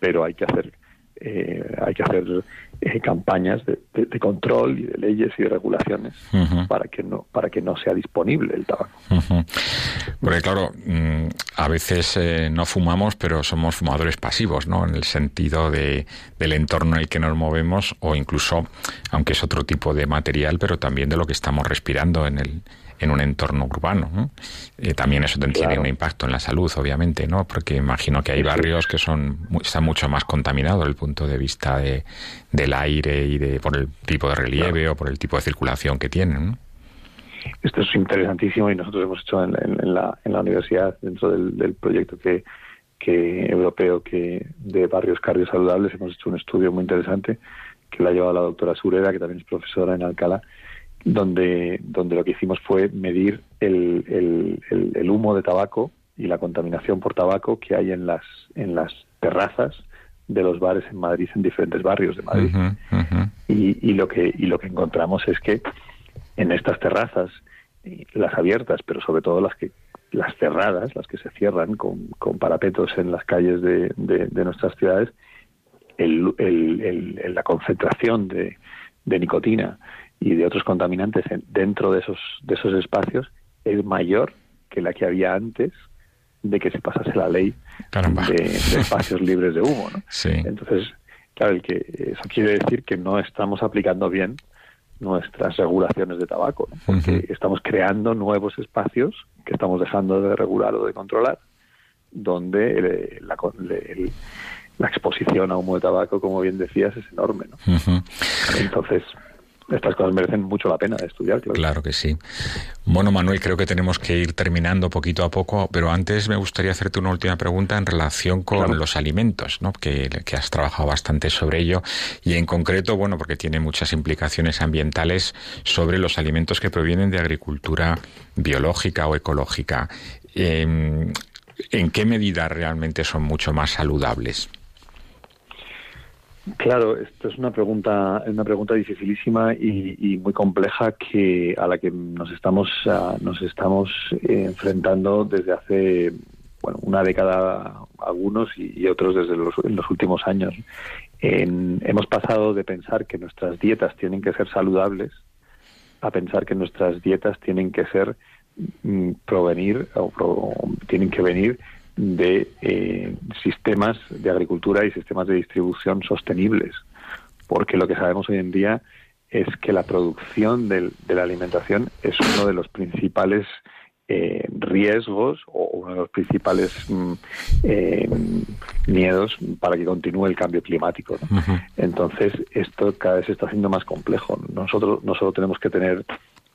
pero hay que hacer eh, hay que hacer eh, campañas de, control y de leyes y de regulaciones para que no para que no sea disponible el tabaco. Porque claro, mm, a veces eh, no fumamos, pero somos fumadores pasivos, ¿no? En el sentido de, del entorno en el que nos movemos o incluso, aunque es otro tipo de material, pero también de lo que estamos respirando en el en un entorno urbano. Eh, también eso tiene un impacto en la salud, obviamente, ¿no? Porque imagino que hay barrios que son están mucho más contaminados desde el punto de vista de, del aire y de por el tipo de relieve o por el tipo de circulación que tienen. Esto es interesantísimo y nosotros hemos hecho en, la, en la universidad, dentro del, proyecto que, que europeo que de barrios cardiosaludables, hemos hecho un estudio muy interesante que la ha llevado la doctora Sureda, que también es profesora en Alcalá, donde, donde lo que hicimos fue medir el, el, humo de tabaco y la contaminación por tabaco que hay en las, en las terrazas de los bares en Madrid, en diferentes barrios de Madrid. Y, y, lo que, y lo que encontramos es que en estas terrazas, las abiertas, pero sobre todo las que las cerradas, las que se cierran con, con parapetos en las calles de, de, nuestras ciudades, el, el, la concentración de, de nicotina y de otros contaminantes dentro de esos, de esos espacios es mayor que la que había antes de que se pasase la ley de, espacios libres de humo. ¿no? Entonces, claro, el que, eso quiere decir que no estamos aplicando bien nuestras regulaciones de tabaco, porque estamos creando nuevos espacios que estamos dejando de regular o de controlar, donde la, la, exposición a humo de tabaco, como bien decías, es enorme. ¿no? Entonces, estas cosas merecen mucho la pena de estudiar. Claro. que sí. Bueno, Manuel, creo que tenemos que ir terminando poquito a poco, pero antes me gustaría hacerte una última pregunta en relación con los alimentos, ¿no? Que, que, has trabajado bastante sobre ello y en concreto, bueno, porque tiene muchas implicaciones ambientales sobre los alimentos que provienen de agricultura biológica o ecológica. Em, ¿En qué medida realmente son mucho más saludables? Claro, esto es una pregunta, una pregunta dificilísima y, muy compleja que a la que nos estamos nos estamos eh, enfrentando desde hace bueno una década algunos y, otros desde los, en los últimos años. Hemos pasado de pensar que nuestras dietas tienen que ser saludables a pensar que nuestras dietas tienen que ser mm, provenir o tienen que venir de eh, sistemas de agricultura y sistemas de distribución sostenibles, porque lo que sabemos hoy en día es que la producción de la alimentación es uno de los principales eh, riesgos o uno de los principales mm, eh, miedos para que continúe el cambio climático. Entonces, esto cada vez se está haciendo más complejo. Nosotros no solo tenemos que tener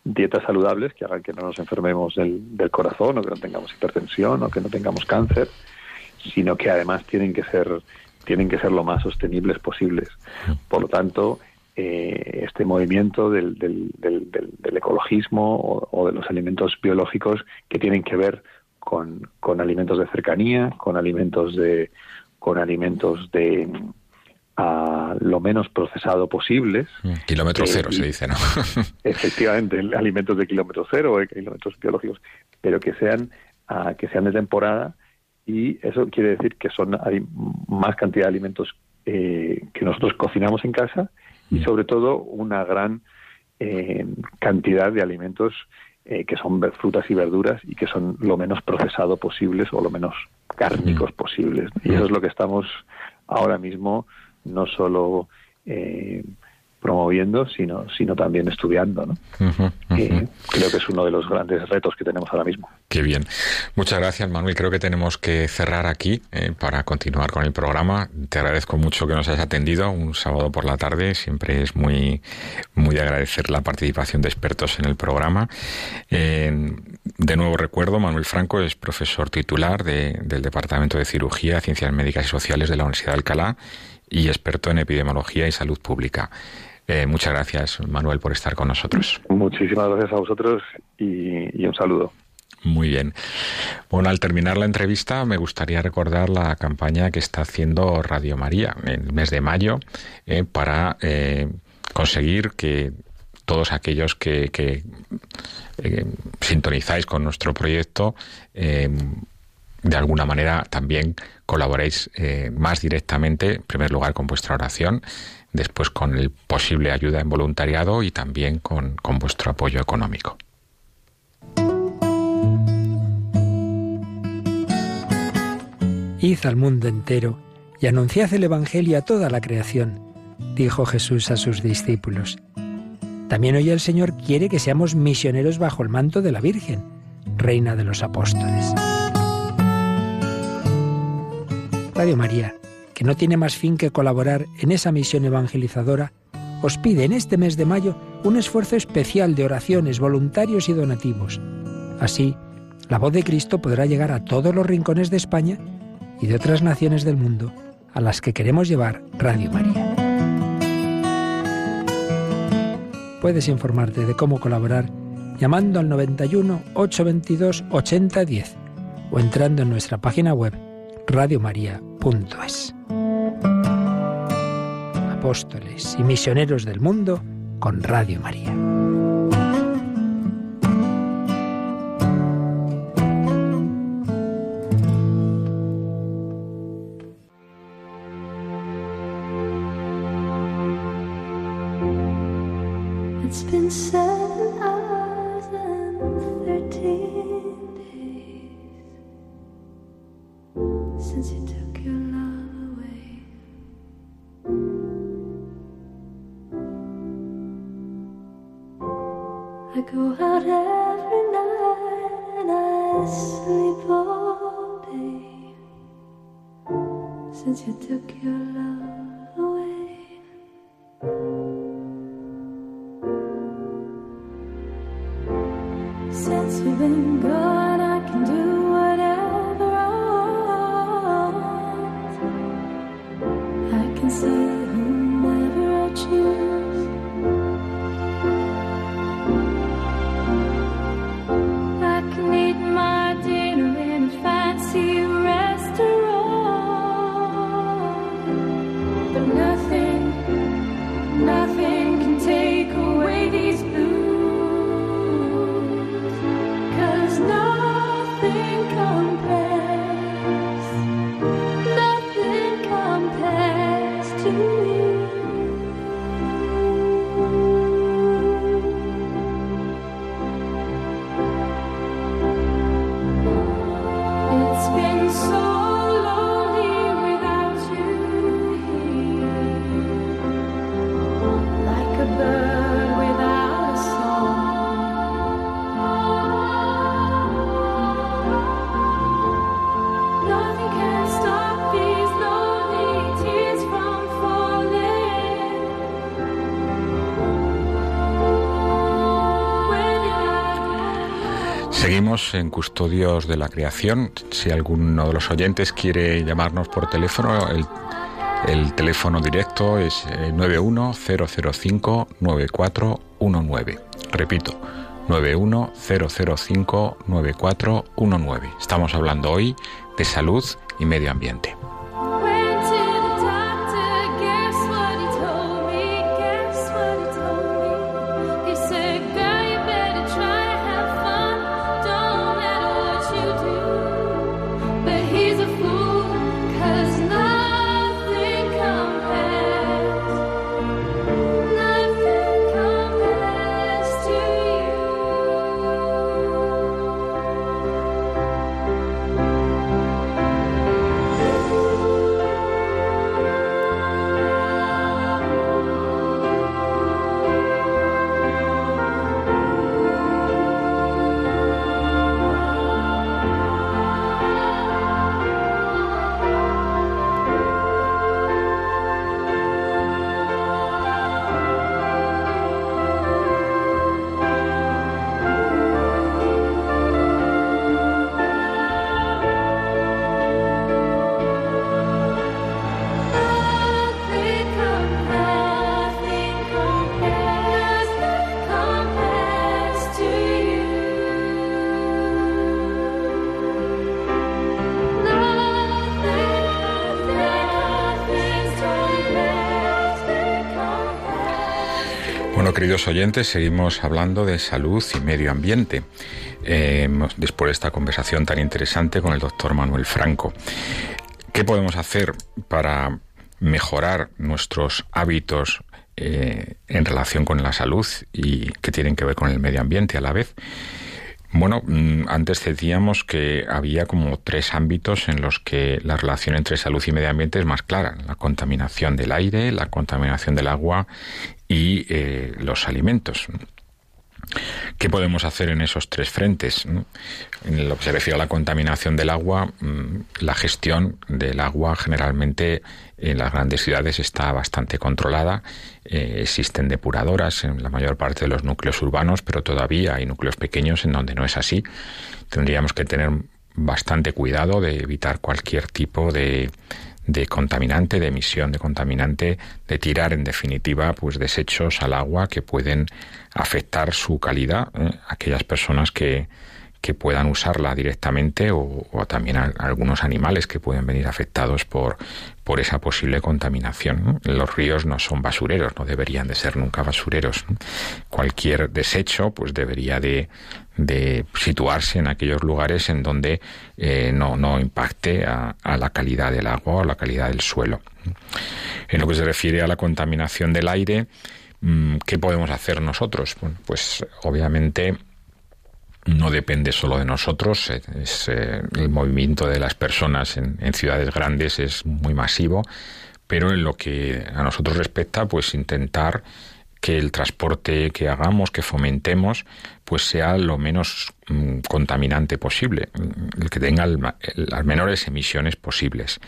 dietas saludables que hagan que no nos enfermemos del, del corazón o que no tengamos hipertensión o que no tengamos cáncer, sino que además tienen que ser tienen que ser lo más sostenibles posibles. Por lo tanto, eh, este movimiento del, del, del, ecologismo o, de los alimentos biológicos que tienen que ver con, con alimentos de cercanía, con alimentos de con alimentos de a lo menos procesado posibles. Mm, kilómetro cero se dice, ¿no? <laughs> efectivamente, alimentos de kilómetro cero, o kilómetros biológicos, pero que sean que sean de temporada y eso quiere decir que son hay más cantidad de alimentos eh, que nosotros cocinamos en casa y mm. sobre todo una gran eh, cantidad de alimentos eh, que son frutas y verduras y que son lo menos procesado posibles o lo menos cárnicos mm. posibles. Y eso es lo que estamos ahora mismo no solo eh, promoviendo, sino, sino también estudiando. ¿no? creo que es uno de los grandes retos que tenemos ahora mismo. Qué bien. Muchas gracias, Manuel. Creo que tenemos que cerrar aquí eh, para continuar con el programa. Te agradezco mucho que nos hayas atendido un sábado por la tarde. Siempre es muy, muy de agradecer la participación de expertos en el programa. de nuevo recuerdo, Manuel Franco es profesor titular del Departamento de Cirugía, Ciencias Médicas y Sociales de la Universidad de Alcalá y experto en epidemiología y salud pública. Eh, muchas gracias, Manuel, por estar con nosotros. Muchísimas gracias a vosotros y, un saludo. Muy bien. Bueno, al terminar la entrevista me gustaría recordar la campaña que está haciendo Radio María en el mes de mayo eh, para eh, conseguir que todos aquellos que, sintonizáis con nuestro proyecto de alguna manera también colaboréis más directamente, en primer lugar con vuestra oración después con el posible ayuda en voluntariado y también con, con vuestro apoyo económico. Id al mundo entero y anunciad el Evangelio a toda la creación, dijo Jesús a sus discípulos. También hoy el Señor quiere que seamos misioneros bajo el manto de la Virgen, Reina de los Apóstoles. Radio María que no tiene más fin que colaborar en esa misión evangelizadora, os pide en este mes de mayo un esfuerzo especial de oraciones, voluntarios y donativos. Así, la voz de Cristo podrá llegar a todos los rincones de España y de otras naciones del mundo a las que queremos llevar Radio María. Puedes informarte de cómo colaborar llamando al 91 822 8010 o entrando en nuestra página web radiomaria.es apóstoles y misioneros del mundo con Radio María. Seguimos en Custodios de la Creación. Si alguno de los oyentes quiere llamarnos por teléfono, el, el teléfono directo es 910059419. Repito, 910059419. Estamos hablando hoy de salud y medio ambiente. Queridos oyentes, seguimos hablando de salud y medio ambiente. Eh, después de esta conversación tan interesante con el doctor Manuel Franco. ¿Qué podemos hacer para mejorar nuestros hábitos eh, en relación con la salud y que tienen que ver con el medio ambiente a la vez? Bueno, mm, antes decíamos que había como tres ámbitos en los que la relación entre salud y medio ambiente es más clara. La contaminación del aire, la contaminación del agua y eh, los alimentos. ¿Qué podemos hacer en esos tres frentes? En lo que se refiere a la contaminación del agua, mm, la gestión del agua generalmente en las grandes ciudades está bastante controlada. Eh, existen depuradoras en la mayor parte de los núcleos urbanos, pero todavía hay núcleos pequeños en donde no es así. Tendríamos que tener bastante cuidado de evitar cualquier tipo de, de contaminante, de emisión de contaminante, de tirar en definitiva pues desechos al agua que pueden afectar su calidad. ¿eh? Aquellas personas que, que puedan usarla directamente o, también algunos animales que pueden venir afectados por, por esa posible contaminación. Los ríos no son basureros, no deberían de ser nunca basureros. Cualquier desecho pues debería de, de situarse en aquellos lugares en donde eh, no, no, impacte a, a, la calidad del agua o la calidad del suelo. En lo que se refiere a la contaminación del aire, mm, ¿qué podemos hacer nosotros? Pues obviamente no depende solo de nosotros, es, eh, el movimiento de las personas en, ciudades grandes es muy masivo, pero en lo que a nosotros respecta, pues intentar que el transporte que hagamos, que fomentemos, pues sea lo menos mm, contaminante posible, el que tenga las menores emisiones posibles.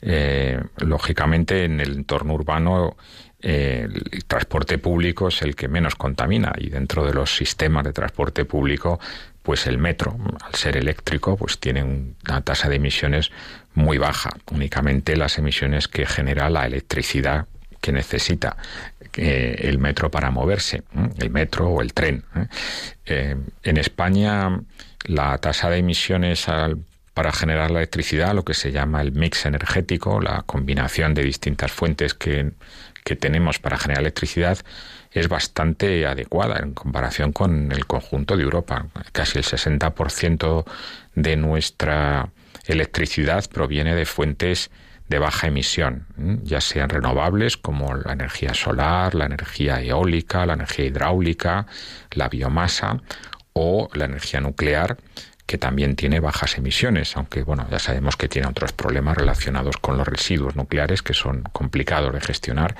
Eh, lógicamente, en el entorno urbano el transporte público es el que menos contamina y dentro de los sistemas de transporte público pues el metro al ser eléctrico pues tiene una tasa de emisiones muy baja únicamente las emisiones que genera la electricidad que necesita eh, el metro para moverse el metro o el tren ¿eh? Eh, en España la tasa de emisiones para generar la electricidad, lo que se llama el mix energético, la combinación de distintas fuentes que que tenemos para generar electricidad es bastante adecuada en comparación con el conjunto de Europa. Casi el 60% de nuestra electricidad proviene de fuentes de baja emisión, ya sean renovables como la energía solar, la energía eólica, la energía hidráulica, la biomasa o la energía nuclear, que también tiene bajas emisiones, aunque bueno, ya sabemos que tiene otros problemas relacionados con los residuos nucleares que son complicados de gestionar.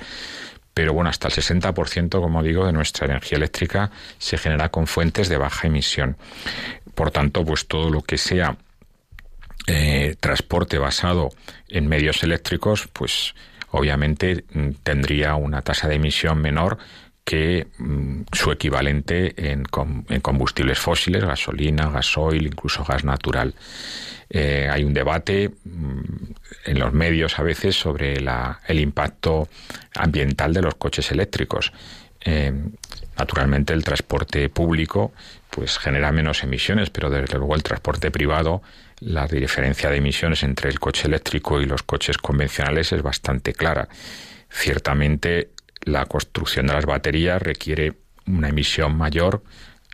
Pero bueno, hasta el 60%, como digo, de nuestra energía eléctrica se genera con fuentes de baja emisión. Por tanto, pues todo lo que sea eh, transporte basado en medios eléctricos, pues obviamente mm, tendría una tasa de emisión menor que mm, su equivalente en, combustibles fósiles, gasolina, gasoil, incluso gas natural. Eh, hay un debate mm, en los medios a veces sobre el impacto ambiental de los coches eléctricos. Eh, naturalmente el transporte público pues genera menos emisiones, pero desde luego el transporte privado, la diferencia de emisiones entre el coche eléctrico y los coches convencionales es bastante clara. Ciertamente la construcción de las baterías requiere una emisión mayor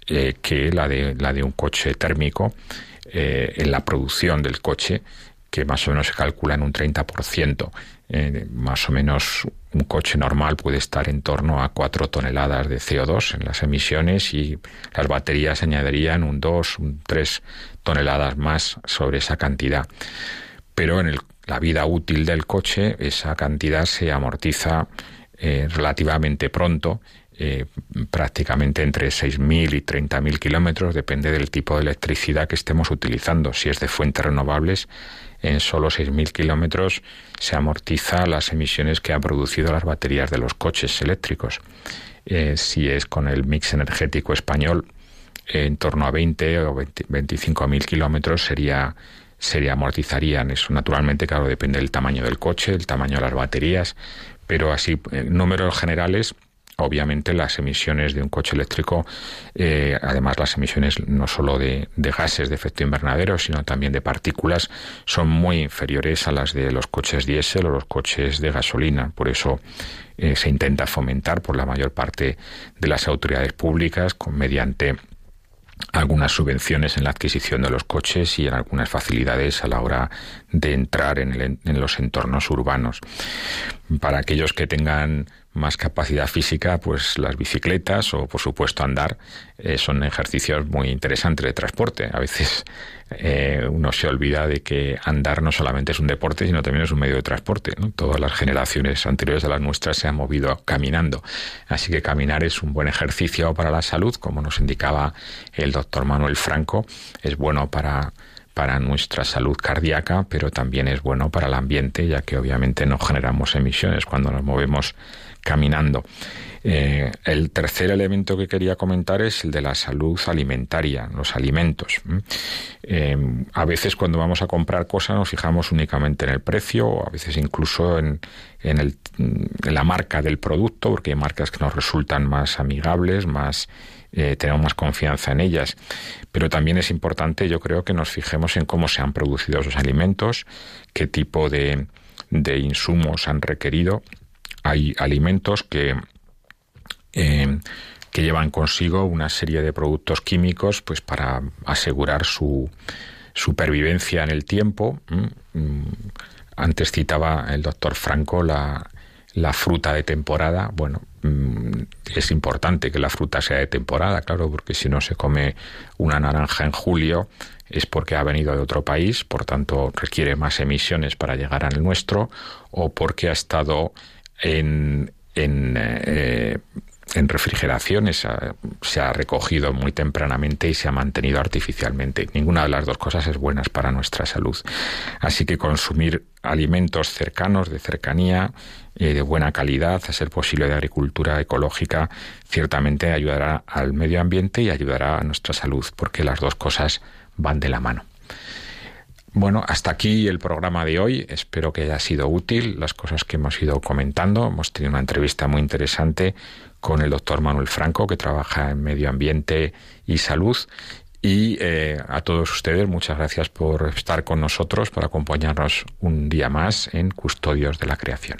eh, que la de, la de un coche térmico eh, en la producción del coche, que más o menos se calcula en un 30%. Eh, más o menos un coche normal puede estar en torno a 4 toneladas de CO2 en las emisiones y las baterías añadirían un 2, un 3 toneladas más sobre esa cantidad. Pero en la vida útil del coche esa cantidad se amortiza eh, relativamente pronto, eh, prácticamente entre 6.000 y 30.000 kilómetros, depende del tipo de electricidad que estemos utilizando. Si es de fuentes renovables, en solo 6.000 kilómetros se amortiza las emisiones que han producido las baterías de los coches eléctricos. Eh, si es con el mix energético español, en torno a 20 o 25.000 kilómetros sería se amortizarían. Eso naturalmente, claro, depende del tamaño del coche, el tamaño de las baterías, pero así, en números generales, obviamente las emisiones de un coche eléctrico, eh, además las emisiones no solo de, gases de efecto invernadero, sino también de partículas, son muy inferiores a las de los coches diésel o los coches de gasolina. Por eso eh, se intenta fomentar por la mayor parte de las autoridades públicas con, mediante algunas subvenciones en la adquisición de los coches y en algunas facilidades a la hora de entrar en, en, los entornos urbanos. Para aquellos que tengan más capacidad física, pues las bicicletas o por supuesto andar eh, son ejercicios muy interesantes de transporte. A veces eh, uno se olvida de que andar no solamente es un deporte, sino también es un medio de transporte. Todas las generaciones anteriores a las nuestras se han movido caminando. Así que caminar es un buen ejercicio para la salud, como nos indicaba el doctor Manuel Franco. Es bueno para para nuestra salud cardíaca, pero también es bueno para el ambiente, ya que obviamente no generamos emisiones cuando nos movemos caminando. Eh, el tercer elemento que quería comentar es el de la salud alimentaria, los alimentos. Eh, a veces cuando vamos a comprar cosas nos fijamos únicamente en el precio o a veces incluso en, en, la marca del producto, porque hay marcas que nos resultan más amigables, más eh, tenemos más confianza en ellas. Pero también es importante, yo creo, que nos fijemos en cómo se han producido esos alimentos, qué tipo de, de insumos han requerido hay alimentos que, eh, que llevan consigo una serie de productos químicos pues para asegurar su supervivencia en el tiempo. Mm, antes citaba el doctor Franco la, la fruta de temporada. Bueno, mm, es importante que la fruta sea de temporada, claro, porque si no se come una naranja en julio es porque ha venido de otro país, por tanto requiere más emisiones para llegar al nuestro, o porque ha estado en, en, eh, en refrigeración se ha recogido muy tempranamente y se ha mantenido artificialmente. Ninguna de las dos cosas es buena para nuestra salud. Así que consumir alimentos cercanos, de cercanía, eh, de buena calidad, a ser posible de agricultura ecológica, ciertamente ayudará al medio ambiente y ayudará a nuestra salud, porque las dos cosas van de la mano. Bueno, hasta aquí el programa de hoy. Espero que haya sido útil las cosas que hemos ido comentando. Hemos tenido una entrevista muy interesante con el doctor Manuel Franco, que trabaja en medio ambiente y salud. Y eh, a todos ustedes, muchas gracias por estar con nosotros, por acompañarnos un día más en Custodios de la Creación.